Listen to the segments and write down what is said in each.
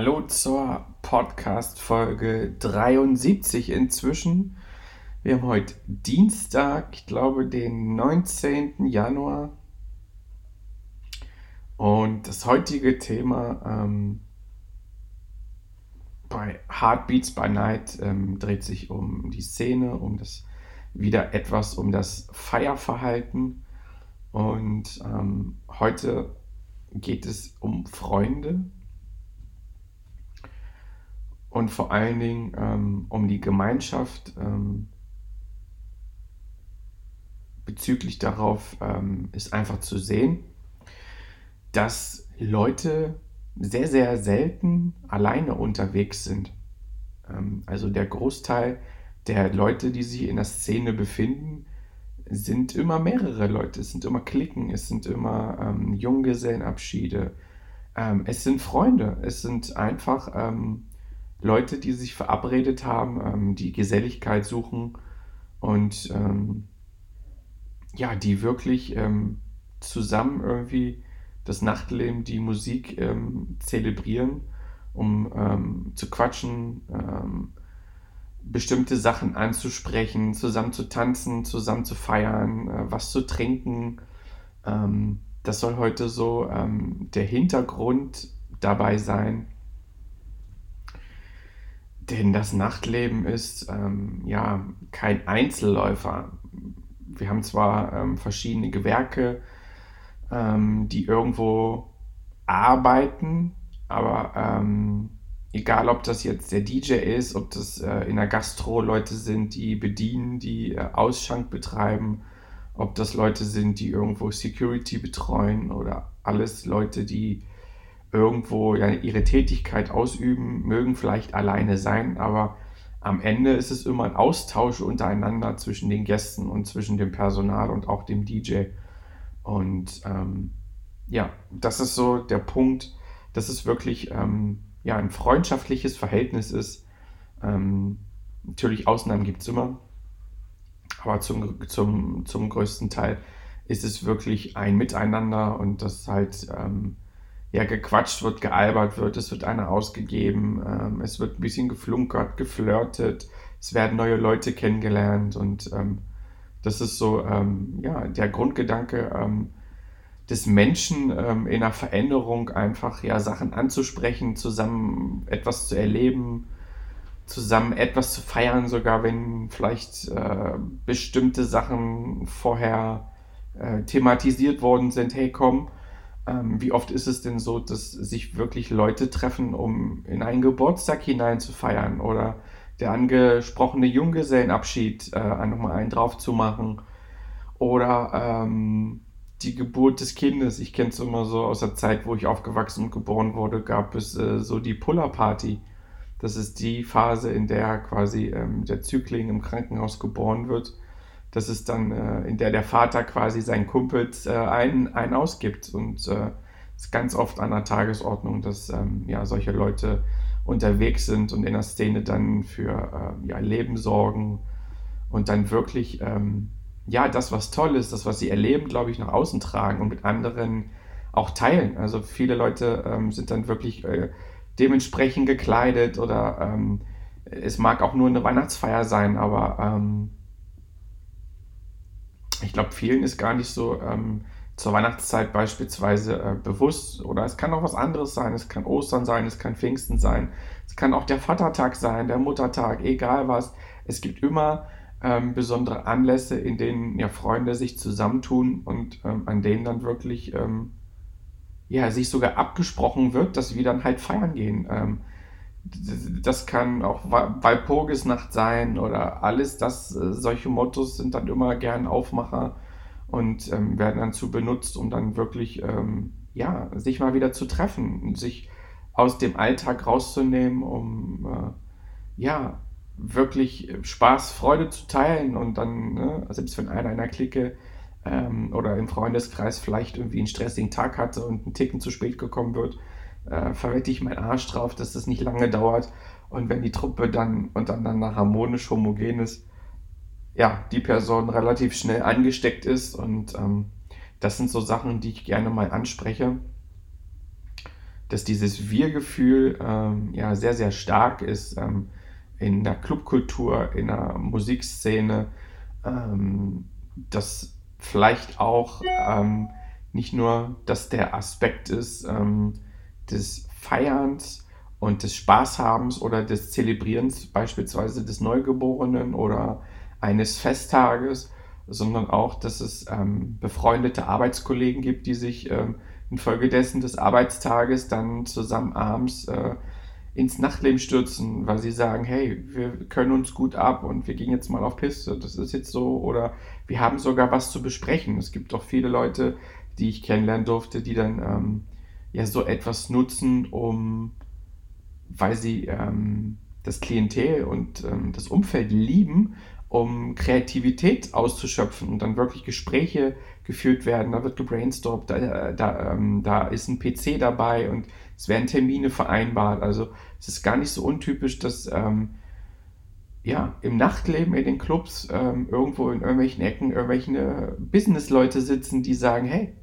Hallo zur Podcast-Folge 73 inzwischen. Wir haben heute Dienstag, ich glaube den 19. Januar. Und das heutige Thema ähm, bei Heartbeats by Night ähm, dreht sich um die Szene, um das wieder etwas um das Feierverhalten. Und ähm, heute geht es um Freunde und vor allen Dingen ähm, um die Gemeinschaft ähm, bezüglich darauf ähm, ist einfach zu sehen, dass Leute sehr, sehr selten alleine unterwegs sind. Ähm, also der Großteil der Leute, die sich in der Szene befinden, sind immer mehrere Leute, es sind immer Klicken, es sind immer ähm, Junggesellenabschiede, ähm, es sind Freunde, es sind einfach Leute, die sich verabredet haben, ähm, die Geselligkeit suchen und ähm, ja, die wirklich ähm, zusammen irgendwie das Nachtleben, die Musik ähm, zelebrieren, um ähm, zu quatschen, ähm, bestimmte Sachen anzusprechen, zusammen zu tanzen, zusammen zu feiern, äh, was zu trinken. das soll heute so der Hintergrund dabei sein denn das Nachtleben ist ähm, ja kein Einzelläufer. Wir haben zwar ähm, verschiedene Gewerke, ähm, die irgendwo arbeiten, aber ähm, egal ob das jetzt der DJ ist, ob das äh, in der Gastro Leute sind, die bedienen, die äh, Ausschank betreiben, ob das Leute sind, die irgendwo Security betreuen oder alles Leute, die irgendwo ja, ihre Tätigkeit ausüben, mögen vielleicht alleine sein, aber am Ende ist es immer ein Austausch untereinander zwischen den Gästen und zwischen dem Personal und auch dem DJ. Und ähm, ja, das ist so der Punkt, dass es wirklich ähm, ja, ein freundschaftliches Verhältnis ist. Ähm, natürlich Ausnahmen gibt es immer, aber zum, zum, zum größten Teil ist es wirklich ein Miteinander und das halt ähm, ja, gequatscht wird, gealbert wird, es wird einer ausgegeben, ähm, es wird ein bisschen geflunkert, geflirtet, es werden neue Leute kennengelernt und ähm, das ist so, ähm, ja, der Grundgedanke ähm, des Menschen ähm, in einer Veränderung einfach, ja, Sachen anzusprechen, zusammen etwas zu erleben, zusammen etwas zu feiern, sogar wenn vielleicht äh, bestimmte Sachen vorher äh, thematisiert worden sind, hey komm, ähm, wie oft ist es denn so, dass sich wirklich Leute treffen, um in einen Geburtstag hinein zu feiern oder der angesprochene Junggesellenabschied äh, nochmal einen drauf zu machen oder ähm, die Geburt des Kindes. Ich kenne es immer so aus der Zeit, wo ich aufgewachsen und geboren wurde, gab es äh, so die Puller-Party. Das ist die Phase, in der quasi ähm, der Zügling im Krankenhaus geboren wird das ist dann, äh, in der der Vater quasi seinen Kumpels äh, einen, einen ausgibt. Und äh, ist ganz oft an der Tagesordnung, dass ähm, ja, solche Leute unterwegs sind und in der Szene dann für äh, ja, Leben sorgen und dann wirklich ähm, ja, das, was toll ist, das, was sie erleben, glaube ich, nach außen tragen und mit anderen auch teilen. Also viele Leute ähm, sind dann wirklich äh, dementsprechend gekleidet oder ähm, es mag auch nur eine Weihnachtsfeier sein, aber ähm, ich glaube, vielen ist gar nicht so ähm, zur Weihnachtszeit beispielsweise äh, bewusst. Oder es kann auch was anderes sein. Es kann Ostern sein, es kann Pfingsten sein, es kann auch der Vatertag sein, der Muttertag, egal was. Es gibt immer ähm, besondere Anlässe, in denen ja Freunde sich zusammentun und ähm, an denen dann wirklich ähm, ja, sich sogar abgesprochen wird, dass wir dann halt feiern gehen. Das kann auch Walpurgisnacht sein oder alles das. Äh, solche Mottos sind dann immer gern Aufmacher und ähm, werden dazu benutzt, um dann wirklich ähm, ja, sich mal wieder zu treffen, sich aus dem Alltag rauszunehmen, um äh, ja, wirklich Spaß, Freude zu teilen und dann, ne, selbst wenn einer in der Clique ähm, oder im Freundeskreis vielleicht irgendwie einen stressigen Tag hatte und einen Ticken zu spät gekommen wird, äh, verwette ich meinen Arsch drauf, dass das nicht lange dauert. Und wenn die Truppe dann dann harmonisch homogen ist, ja, die Person relativ schnell angesteckt ist. Und ähm, das sind so Sachen, die ich gerne mal anspreche, dass dieses Wir-Gefühl ähm, ja sehr, sehr stark ist ähm, in der Clubkultur, in der Musikszene, ähm, dass vielleicht auch ähm, nicht nur, dass der Aspekt ist ähm, des Feierns und des Spaßhabens oder des Zelebrierens beispielsweise des Neugeborenen oder eines Festtages, sondern auch, dass es ähm, befreundete Arbeitskollegen gibt, die sich ähm, infolgedessen des Arbeitstages dann zusammen abends äh, ins Nachtleben stürzen, weil sie sagen, hey, wir können uns gut ab und wir gehen jetzt mal auf Piste, das ist jetzt so, oder wir haben sogar was zu besprechen. Es gibt auch viele Leute, die ich kennenlernen durfte, die dann ähm, ja so etwas nutzen, um, weil sie ähm, das Klientel und ähm, das Umfeld lieben um Kreativität auszuschöpfen und dann wirklich Gespräche geführt werden. Da wird gebrainstormt, da, da, ähm, da ist ein PC dabei und es werden Termine vereinbart. Also es ist gar nicht so untypisch, dass ähm, ja, im Nachtleben, in den Clubs, ähm, irgendwo in irgendwelchen Ecken irgendwelche Businessleute sitzen, die sagen, hey,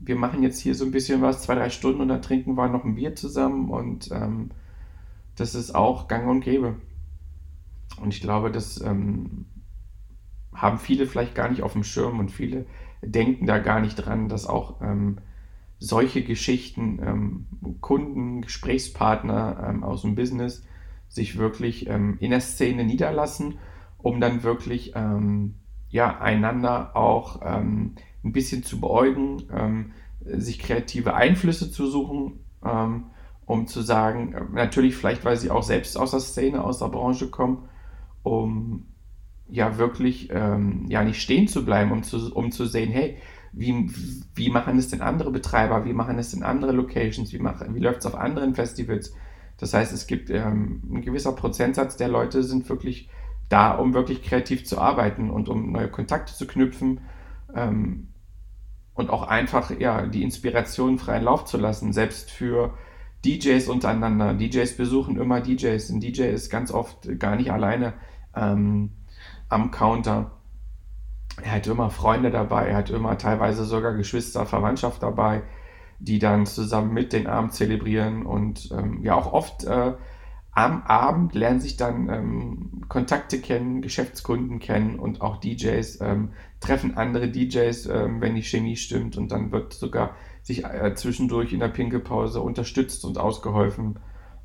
wir machen jetzt hier so ein bisschen was, zwei, drei Stunden und dann trinken wir noch ein Bier zusammen und ähm, das ist auch gang und gäbe. Und ich glaube, das ähm, haben viele vielleicht gar nicht auf dem Schirm und viele denken da gar nicht dran, dass auch ähm, solche Geschichten ähm, Kunden, Gesprächspartner ähm, aus dem Business sich wirklich ähm, in der Szene niederlassen, um dann wirklich ähm, ja, einander auch ein bisschen zu beäugen, sich kreative Einflüsse zu suchen, um zu sagen, natürlich vielleicht, weil sie auch selbst aus der Szene, aus der Branche kommen, um ja wirklich ähm, ja nicht stehen zu bleiben, um zu, um zu sehen, hey, wie, wie machen es denn andere Betreiber, wie machen es denn andere Locations, wie, wie läuft es auf anderen Festivals. Das heißt, es gibt ähm, ein gewisser Prozentsatz der Leute sind wirklich da, um wirklich kreativ zu arbeiten und um neue Kontakte zu knüpfen ähm, und auch einfach ja, die Inspiration freien Lauf zu lassen, selbst für DJs untereinander. DJs besuchen immer DJs. Ein DJ ist ganz oft gar nicht alleine ähm, am Counter. Er hat immer Freunde dabei, er hat immer teilweise sogar Geschwister, Verwandtschaft dabei, die dann zusammen mit den Abend zelebrieren und ähm, ja auch oft äh, am Abend lernen sich dann ähm, Kontakte kennen, Geschäftskunden kennen und auch DJs ähm, treffen andere DJs, ähm, wenn die Chemie stimmt und dann wird sogar sich äh, zwischendurch in der Pinkelpause unterstützt und ausgeholfen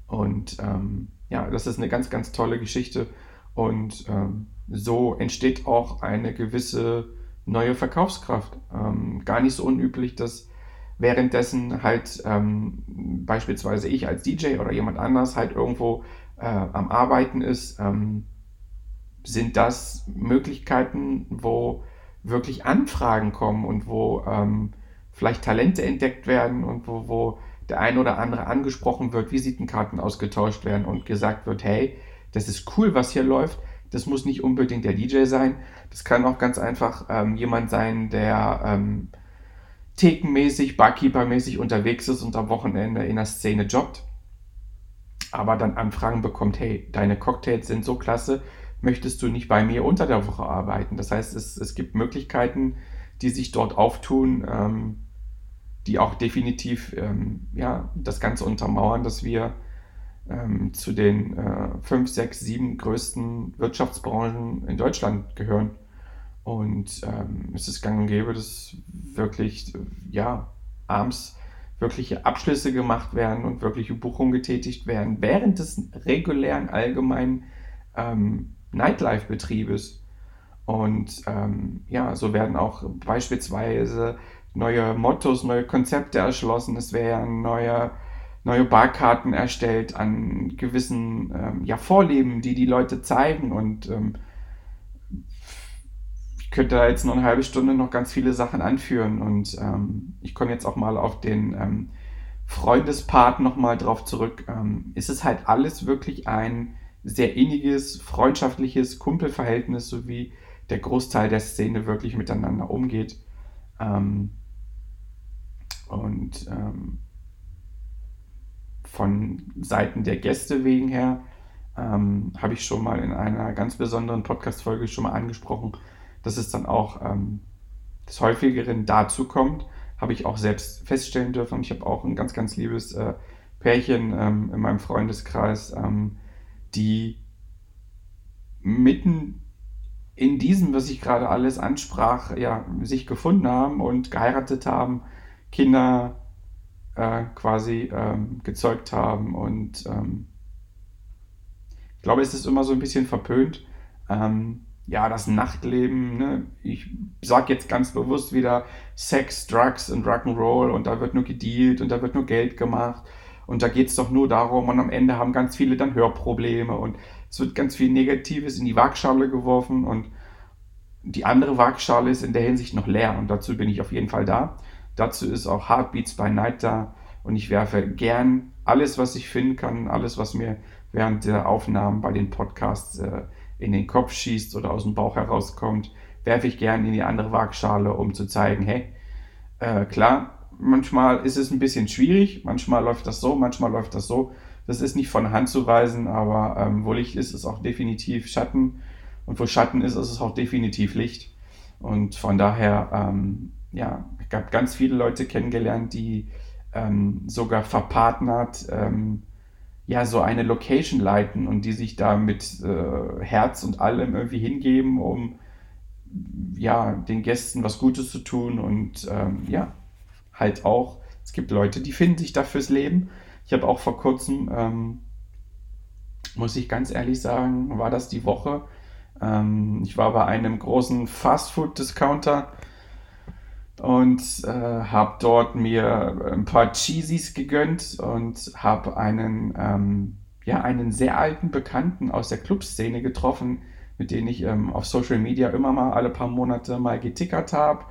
und ähm, ja, das ist eine ganz, ganz tolle Geschichte und ähm, so entsteht auch eine gewisse neue Verkaufskraft. Ähm, gar nicht so unüblich, dass währenddessen halt ähm, beispielsweise ich als DJ oder jemand anders halt irgendwo äh, am Arbeiten ist, ähm, sind das Möglichkeiten, wo wirklich Anfragen kommen und wo ähm, vielleicht Talente entdeckt werden und wo, wo der ein oder andere angesprochen wird, Visitenkarten ausgetauscht werden und gesagt wird, hey, das ist cool, was hier läuft. Das muss nicht unbedingt der DJ sein. Das kann auch ganz einfach ähm, jemand sein, der ähm, thekenmäßig, Barkeeper-mäßig unterwegs ist und am Wochenende in der Szene jobbt. Aber dann Anfragen bekommt, hey, deine Cocktails sind so klasse, möchtest du nicht bei mir unter der Woche arbeiten? Das heißt, es, es gibt Möglichkeiten, die sich dort auftun, ähm, die auch definitiv ähm, ja, das Ganze untermauern, dass wir ähm, zu den äh, fünf, sechs, sieben größten Wirtschaftsbranchen in Deutschland gehören. Und ähm, es ist gang und gäbe, dass wirklich, ja, abends wirkliche Abschlüsse gemacht werden und wirkliche Buchungen getätigt werden während des regulären allgemeinen ähm, Nightlife-Betriebes. Und ähm, ja, so werden auch beispielsweise neue Mottos, neue Konzepte erschlossen. Es werden neue neue Barkarten erstellt an gewissen ähm, ja, Vorleben, die die Leute zeigen. Und ähm, ich könnte da jetzt noch eine halbe Stunde noch ganz viele Sachen anführen. Und ähm, ich komme jetzt auch mal auf den ähm, Freundespart nochmal drauf zurück. Ähm, ist es halt alles wirklich ein sehr inniges, freundschaftliches Kumpelverhältnis, so wie der Großteil der Szene wirklich miteinander umgeht. Ähm, und ähm, von Seiten der Gäste wegen her ähm, habe ich schon mal in einer ganz besonderen Podcast-Folge schon mal angesprochen, dass es dann auch ähm, des häufigeren dazu kommt, habe ich auch selbst feststellen dürfen. Ich habe auch ein ganz, ganz liebes äh, Pärchen ähm, in meinem Freundeskreis, ähm, die mitten in diesem, was ich gerade alles ansprach, ja, sich gefunden haben und geheiratet haben, Kinder äh, quasi ähm, gezeugt haben. Und ähm, ich glaube, es ist immer so ein bisschen verpönt. Ähm, ja, das Nachtleben, ne? ich sage jetzt ganz bewusst wieder Sex, Drugs und Rock'n'Roll und da wird nur gedealt und da wird nur Geld gemacht und da geht es doch nur darum und am Ende haben ganz viele dann Hörprobleme und es wird ganz viel Negatives in die Waagschale geworfen und die andere Waagschale ist in der Hinsicht noch leer und dazu bin ich auf jeden Fall da. Dazu ist auch Heartbeats by Night da und ich werfe gern alles, was ich finden kann, alles, was mir während der Aufnahmen bei den Podcasts äh, in den Kopf schießt oder aus dem Bauch herauskommt, werfe ich gern in die andere Waagschale, um zu zeigen, hey, äh, klar, manchmal ist es ein bisschen schwierig, manchmal läuft das so, manchmal läuft das so. Das ist nicht von Hand zu weisen, aber ähm, wo Licht ist, ist auch definitiv Schatten. Und wo Schatten ist, ist es auch definitiv Licht. Und von daher, ähm, ja, ich habe ganz viele Leute kennengelernt, die ähm, sogar verpartnert ähm, ja so eine Location leiten und die sich da mit äh, Herz und allem irgendwie hingeben, um ja den Gästen was Gutes zu tun und ähm, ja halt auch es gibt Leute, die finden sich da fürs Leben. Ich habe auch vor kurzem ähm, muss ich ganz ehrlich sagen, war das die Woche. Ähm, ich war bei einem großen Fastfood-Discounter und äh, habe dort mir ein paar Cheesies gegönnt und habe einen, ähm, ja, einen sehr alten Bekannten aus der Clubszene getroffen, mit dem ich ähm, auf Social Media immer mal alle paar Monate mal getickert habe.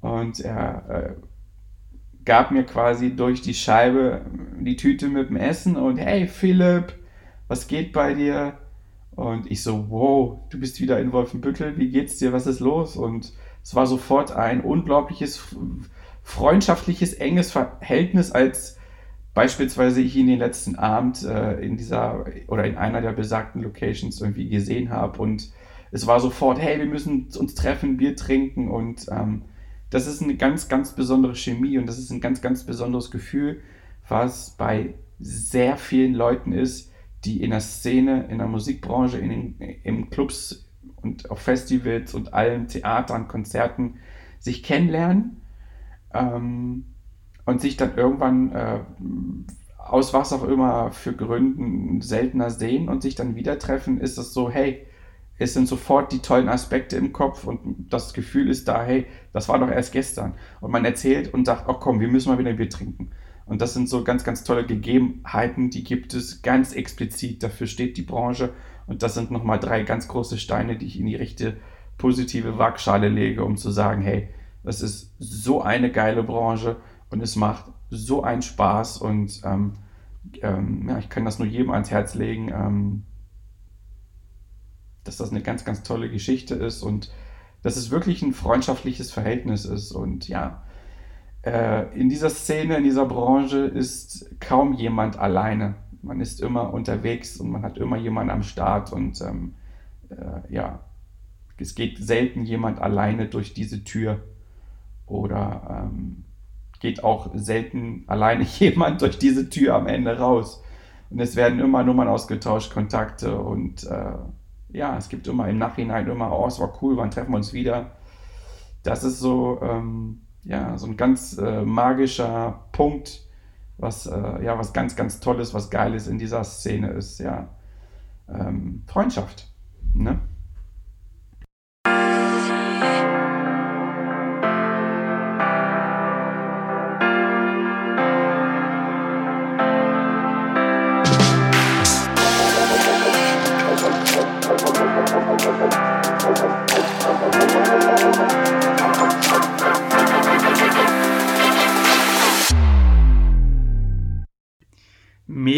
Und er äh, gab mir quasi durch die Scheibe die Tüte mit dem Essen und hey Philipp, was geht bei dir? Und ich so, wow, du bist wieder in Wolfenbüttel, wie geht's dir, was ist los? Und es war sofort ein unglaubliches, freundschaftliches, enges Verhältnis, als beispielsweise ich ihn den letzten Abend äh, in dieser oder in einer der besagten Locations irgendwie gesehen habe. Und es war sofort, hey, wir müssen uns treffen, Bier trinken. Und ähm, das ist eine ganz, ganz besondere Chemie und das ist ein ganz, ganz besonderes Gefühl, was bei sehr vielen Leuten ist, die in der Szene, in der Musikbranche, in den, im Clubs und auf Festivals und allen Theatern, Konzerten sich kennenlernen ähm, und sich dann irgendwann äh, aus was auch immer für Gründen seltener sehen und sich dann wieder treffen, ist es so, hey, es sind sofort die tollen Aspekte im Kopf und das Gefühl ist da, hey, das war doch erst gestern. Und man erzählt und sagt, oh komm, wir müssen mal wieder ein Bier trinken. Und das sind so ganz, ganz tolle Gegebenheiten, die gibt es ganz explizit. Dafür steht die Branche und das sind nochmal drei ganz große Steine, die ich in die richtige positive Waagschale lege, um zu sagen, hey, das ist so eine geile Branche und es macht so einen Spaß und ähm, ähm, ja, ich kann das nur jedem ans Herz legen, ähm, dass das eine ganz, ganz tolle Geschichte ist und dass es wirklich ein freundschaftliches Verhältnis ist. Und ja, äh, in dieser Szene, in dieser Branche ist kaum jemand alleine man ist immer unterwegs und man hat immer jemanden am Start und ähm, äh, ja, es geht selten jemand alleine durch diese Tür oder ähm, geht auch selten alleine jemand durch diese Tür am Ende raus. Und es werden immer Nummern ausgetauscht, Kontakte und äh, ja, es gibt immer im Nachhinein immer, oh, es war cool, wann treffen wir uns wieder. Das ist so, ähm, ja, so ein ganz äh, magischer Punkt, was, äh, ja, was ganz, ganz Tolles, was Geiles in dieser Szene ist, ja. Ähm, Freundschaft. Ne?